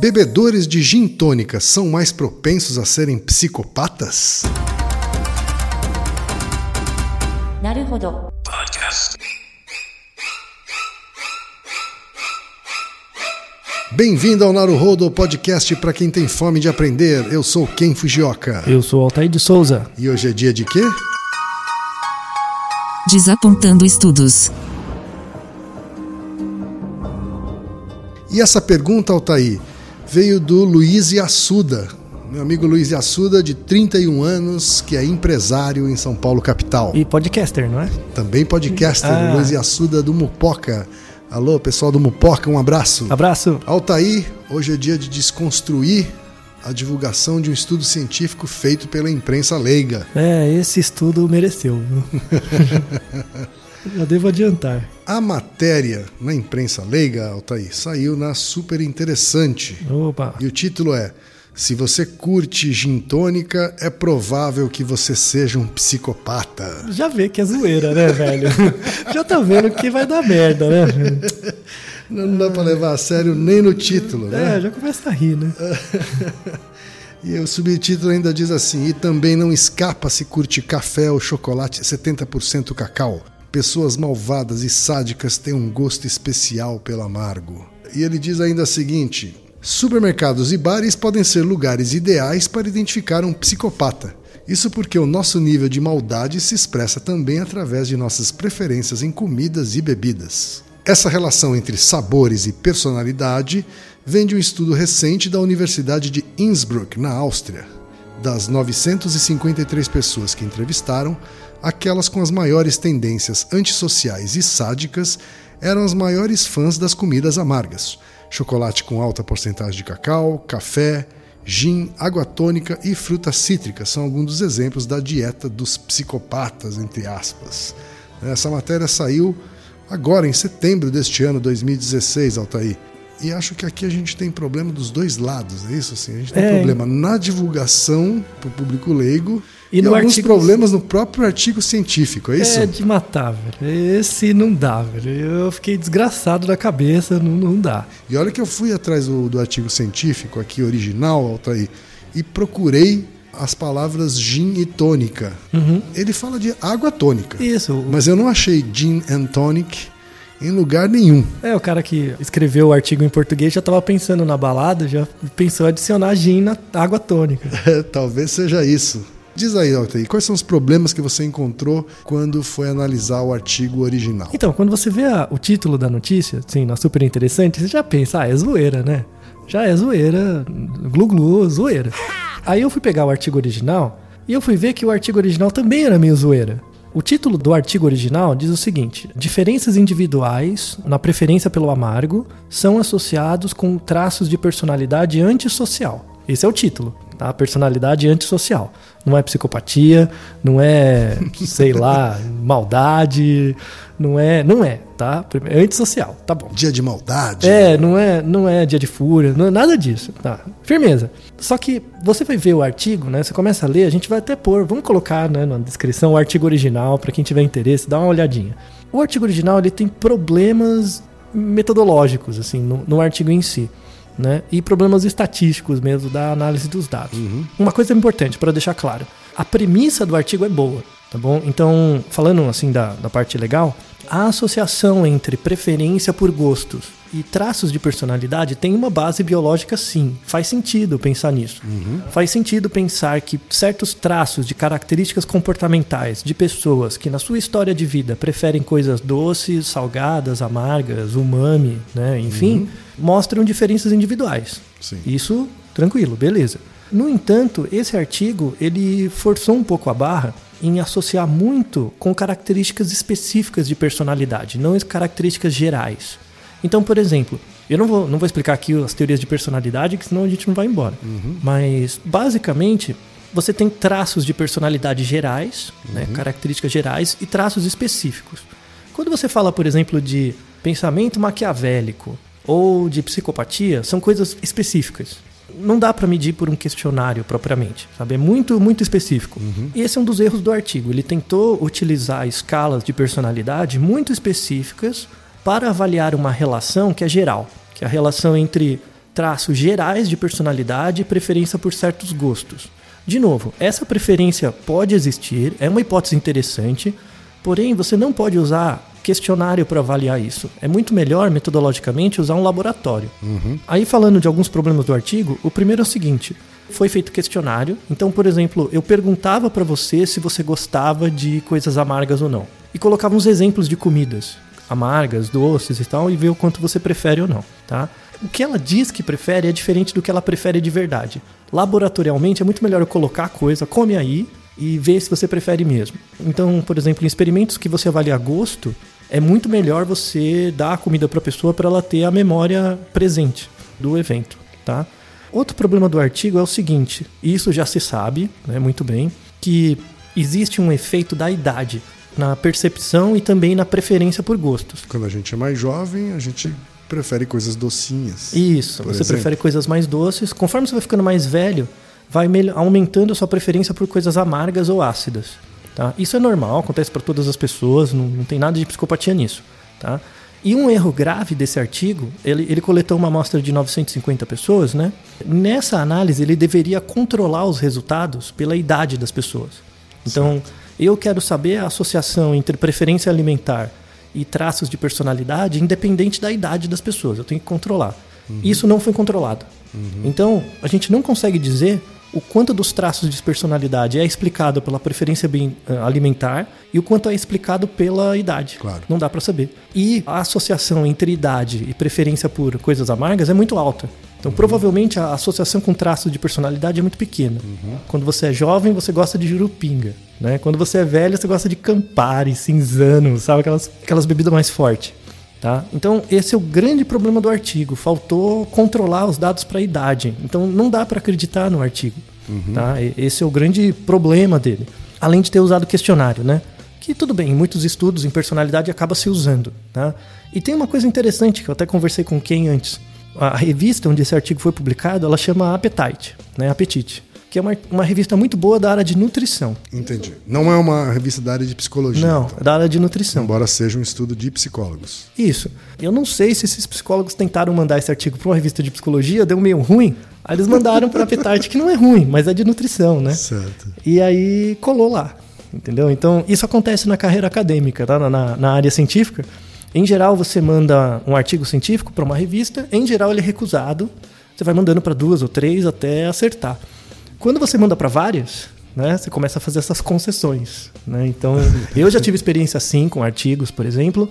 Bebedores de gin tônica são mais propensos a serem psicopatas? Naruhodo. Podcast. Bem-vindo ao Naruhodo Podcast para quem tem fome de aprender. Eu sou Ken Fujioka. Eu sou Altair de Souza. E hoje é dia de quê? Desapontando estudos. E essa pergunta, Altair, veio do Luiz Yassuda, meu amigo Luiz Yassuda, de 31 anos, que é empresário em São Paulo, capital. E podcaster, não é? Também podcaster, Ah. Luiz Yassuda do Mupoca. Alô, pessoal do Mupoca, um abraço. Abraço. Altair, hoje é dia de desconstruir a divulgação de um estudo científico feito pela imprensa leiga. É, esse estudo mereceu? Já devo adiantar. A matéria na imprensa leiga, Altair, saiu na Super Interessante. Opa. E o título é Se você curte gin tônica, é provável que você seja um psicopata. Já vê que é zoeira, né, velho? Já tá vendo que vai dar merda, né? Não dá pra levar a sério nem no título, né? É, já começa a rir, né? E o subtítulo ainda diz assim: e também não escapa se curte café ou chocolate 70% cacau. Pessoas malvadas e sádicas têm um gosto especial pelo amargo. E ele diz ainda o seguinte: supermercados e bares podem ser lugares ideais para identificar um psicopata. Isso porque o nosso nível de maldade se expressa também através de nossas preferências em comidas e bebidas. Essa relação entre sabores e personalidade vem de um estudo recente da Universidade de Innsbruck, na Áustria. Das 953 pessoas que entrevistaram, aquelas com as maiores tendências antissociais e sádicas eram as maiores fãs das comidas amargas: chocolate com alta porcentagem de cacau, café, gin, água tônica e frutas cítricas são alguns dos exemplos da dieta dos psicopatas, entre aspas. Essa matéria saiu agora em setembro deste ano, 2016, Altair. E acho que aqui a gente tem problema dos dois lados, é isso? Assim, a gente tem É. problema na divulgação para o público leigo E e, alguns artigo- problemas no próprio artigo científico, é isso? É de matar, velho. Esse não dá, velho. Eu fiquei desgraçado da cabeça, não, não dá. E olha que eu fui atrás do, do artigo científico aqui original, Altair, e procurei as palavras gin e tônica. Ele fala de água tônica, Isso. mas eu não achei gin and tonic em lugar nenhum. É, o cara que escreveu o artigo em português já tava pensando na balada, já pensou em adicionar gin na água tônica. Talvez seja isso. Diz aí, Altair, quais são os problemas que você encontrou quando foi analisar o artigo original? Então, quando você vê a- o título da notícia, assim, na super interessante, você já pensa, ah, é zoeira, né? Já é zoeira, glu-glu, zoeira. Aí eu fui pegar o artigo original e eu fui ver que o artigo original também era meio zoeira. O título do artigo original diz o seguinte: diferenças individuais na preferência pelo amargo são associados com traços de personalidade antissocial. Esse é o título, tá? Personalidade antissocial. Não é psicopatia, não é, sei lá, maldade, não é, não é, tá? É antissocial, tá bom. Dia de maldade? É, não é, não é dia de fúria, não é nada disso, tá? Firmeza. Só que você vai ver o artigo, né? Você começa a ler, a gente vai até pôr, vamos colocar, né, na descrição o artigo original para quem tiver interesse, dá uma olhadinha. O artigo original ele tem problemas metodológicos assim no, no artigo em si, né? E problemas estatísticos mesmo da análise dos dados. Uma coisa importante para deixar claro, a premissa do artigo é boa, tá bom? Então, falando assim da, da parte legal, a associação entre preferência por gostos e traços de personalidade tem uma base biológica sim. Faz sentido pensar nisso. Faz sentido pensar que certos traços de características comportamentais de pessoas que na sua história de vida preferem coisas doces, salgadas, amargas, umami, né, enfim, mostram diferenças individuais. Sim. Isso, tranquilo, beleza. No entanto, esse artigo ele forçou um pouco a barra em associar muito com características específicas de personalidade, não as características gerais. Então, por exemplo, eu não vou, não vou explicar aqui as teorias de personalidade, que senão a gente não vai embora. Mas, basicamente, você tem traços de personalidade gerais, né, características gerais, e traços específicos. Quando você fala, por exemplo, de pensamento maquiavélico ou de psicopatia, são coisas específicas. Não dá para medir por um questionário propriamente, sabe? É muito, muito específico. E esse é um dos erros do artigo. Ele tentou utilizar escalas de personalidade muito específicas para avaliar uma relação que é geral, que é a relação entre traços gerais de personalidade e preferência por certos gostos. De novo, essa preferência pode existir, é uma hipótese interessante, porém você não pode usar questionário para avaliar isso. É muito melhor, metodologicamente, usar um laboratório. Aí, falando de alguns problemas do artigo, o primeiro é o seguinte: foi feito questionário. Então, por exemplo, eu perguntava para você se você gostava de coisas amargas ou não. E colocava uns exemplos de comidas amargas, doces e tal, e ver o quanto você prefere ou não, tá? O que ela diz que prefere é diferente do que ela prefere de verdade. Laboratorialmente é muito melhor eu colocar a coisa, come aí e ver se você prefere mesmo. Então, por exemplo, em experimentos que você avalia gosto, é muito melhor você dar a comida para a pessoa para ela ter a memória presente do evento, tá? Outro problema do artigo é o seguinte, e isso já se sabe, né, muito bem, que existe um efeito da idade na percepção e também na preferência por gostos. Quando a gente é mais jovem, a gente prefere coisas docinhas. Isso, você exemplo. prefere coisas mais doces. Conforme você vai ficando mais velho, vai aumentando a sua preferência por coisas amargas ou ácidas. Tá? Isso é normal, acontece para todas as pessoas, não, não tem nada de psicopatia nisso. Tá? E um erro grave desse artigo, ele, ele coletou uma amostra de 950 pessoas, né? Nessa análise, ele deveria controlar os resultados pela idade das pessoas. Então, eu quero saber a associação entre preferência alimentar e traços de personalidade, independente da idade das pessoas. Eu tenho que controlar. Isso não foi controlado. Então, a gente não consegue dizer o quanto dos traços de personalidade é explicado pela preferência bem- eh, alimentar e o quanto é explicado pela idade. Claro. Não dá para saber. E a associação entre idade e preferência por coisas amargas é muito alta. Então, provavelmente a associação com traços de personalidade é muito pequena. Quando você é jovem, você gosta de jurupinga. Né? Quando você é velho, você gosta de Campari, cinzano, sabe? Aquelas, aquelas bebidas mais fortes. Tá? Então, esse é o grande problema do artigo. Faltou controlar os dados para a idade. Então, não dá para acreditar no artigo. Tá? E- Esse é o grande problema dele. Além de ter usado questionário, né? Que tudo bem, em muitos estudos em personalidade acaba se usando. Tá? E tem uma coisa interessante que eu até conversei com quem antes. A revista onde esse artigo foi publicado, ela chama Appetite, né? Apetite, que é uma, uma revista muito boa da área de nutrição. Entendi. Não é uma revista da área de psicologia. Não, então. é da área de nutrição. Embora seja um estudo de psicólogos. Isso. Eu não sei se esses psicólogos tentaram mandar esse artigo para uma revista de psicologia, deu meio ruim. Aí eles mandaram para Appetite, que não é ruim, mas é de nutrição, né? Certo. E aí colou lá, entendeu? Então, isso acontece na carreira acadêmica, tá? na, na, na área científica. Em geral, você manda um artigo científico para uma revista, em geral ele é recusado. Você vai mandando para duas ou três até acertar. Quando você manda para várias, né, você começa a fazer essas concessões. Né? Então, eu já tive experiência assim com artigos, por exemplo.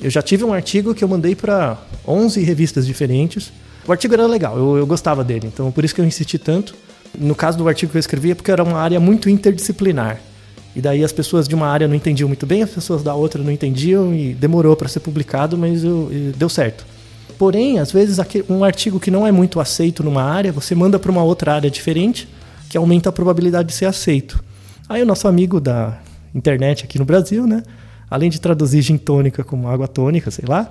Eu já tive um artigo que eu mandei para 11 revistas diferentes. O artigo era legal, eu, eu gostava dele, então por isso que eu insisti tanto. No caso do artigo que eu escrevi é porque era uma área muito interdisciplinar. E daí as pessoas de uma área não entendiam muito bem, as pessoas da outra não entendiam e demorou para ser publicado, mas eu- deu certo. Porém, às vezes um artigo que não é muito aceito numa área, você manda para uma outra área diferente, que aumenta a probabilidade de ser aceito. Aí o nosso amigo da internet aqui no Brasil, né, além de traduzir gin tônica como água tônica, sei lá,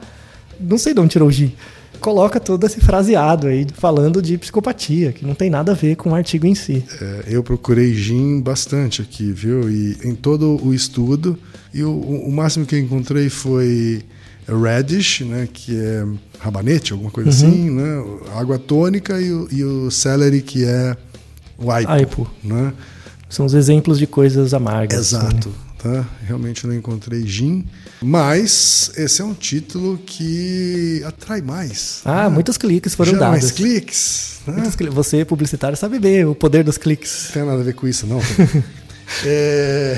não sei de onde tirou o gin, coloca todo esse fraseado aí falando de psicopatia, que não tem nada a ver com o artigo em si. É, eu procurei gin bastante aqui, viu? E em todo o estudo, e o, o máximo que eu encontrei foi radish, né? Que é rabanete, alguma coisa assim, né? Água tônica e o, e o celery, que é o aipo, Aipo. né? São os exemplos de coisas amargas. Exato. né? Tá? Realmente não encontrei gin, mas esse é um título que atrai mais. Ah, muitos cliques foram Gera mais dados. cliques. Né? Cli- Você, publicitário, sabe bem o poder dos cliques. Não tem nada a ver com isso, não. É...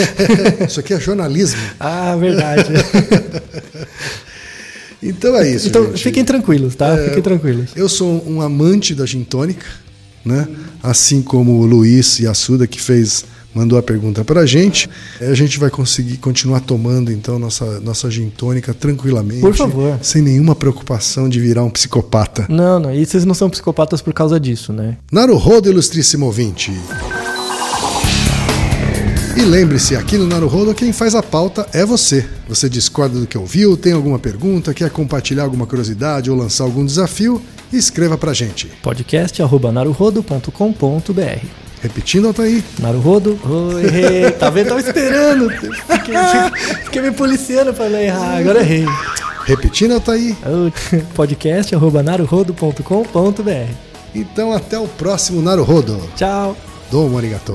Isso aqui é jornalismo. Ah, verdade. Então é isso. então, gente. fiquem tranquilos, tá? É, Fiquem tranquilos. Eu sou um amante da gin tônica, né? Assim como o Luiz Yassuda, que fez, mandou a pergunta pra gente. A gente vai conseguir continuar tomando, então, nossa, nossa gin tônica tranquilamente. Por favor. Sem nenhuma preocupação de virar um psicopata. Não, não. E vocês não são psicopatas por causa disso, né? Naruhodo, ilustríssimo ouvinte. E lembre-se, aqui no Naruhodo quem faz a pauta é você. Você discorda do que ouviu, tem alguma pergunta, quer compartilhar alguma curiosidade ou lançar algum desafio? Escreva pra gente. podcast.naruhodo.com.br Repetindo, Altair. Naruhodo. Errei. Tá vendo? Tava esperando. Fiquei, fiquei me policiando pra não errar. Agora errei. Repetindo, Altair? podcast arroba naruhodo.com.br. Então até o próximo Naruhodo. Tchau. Domo arigato.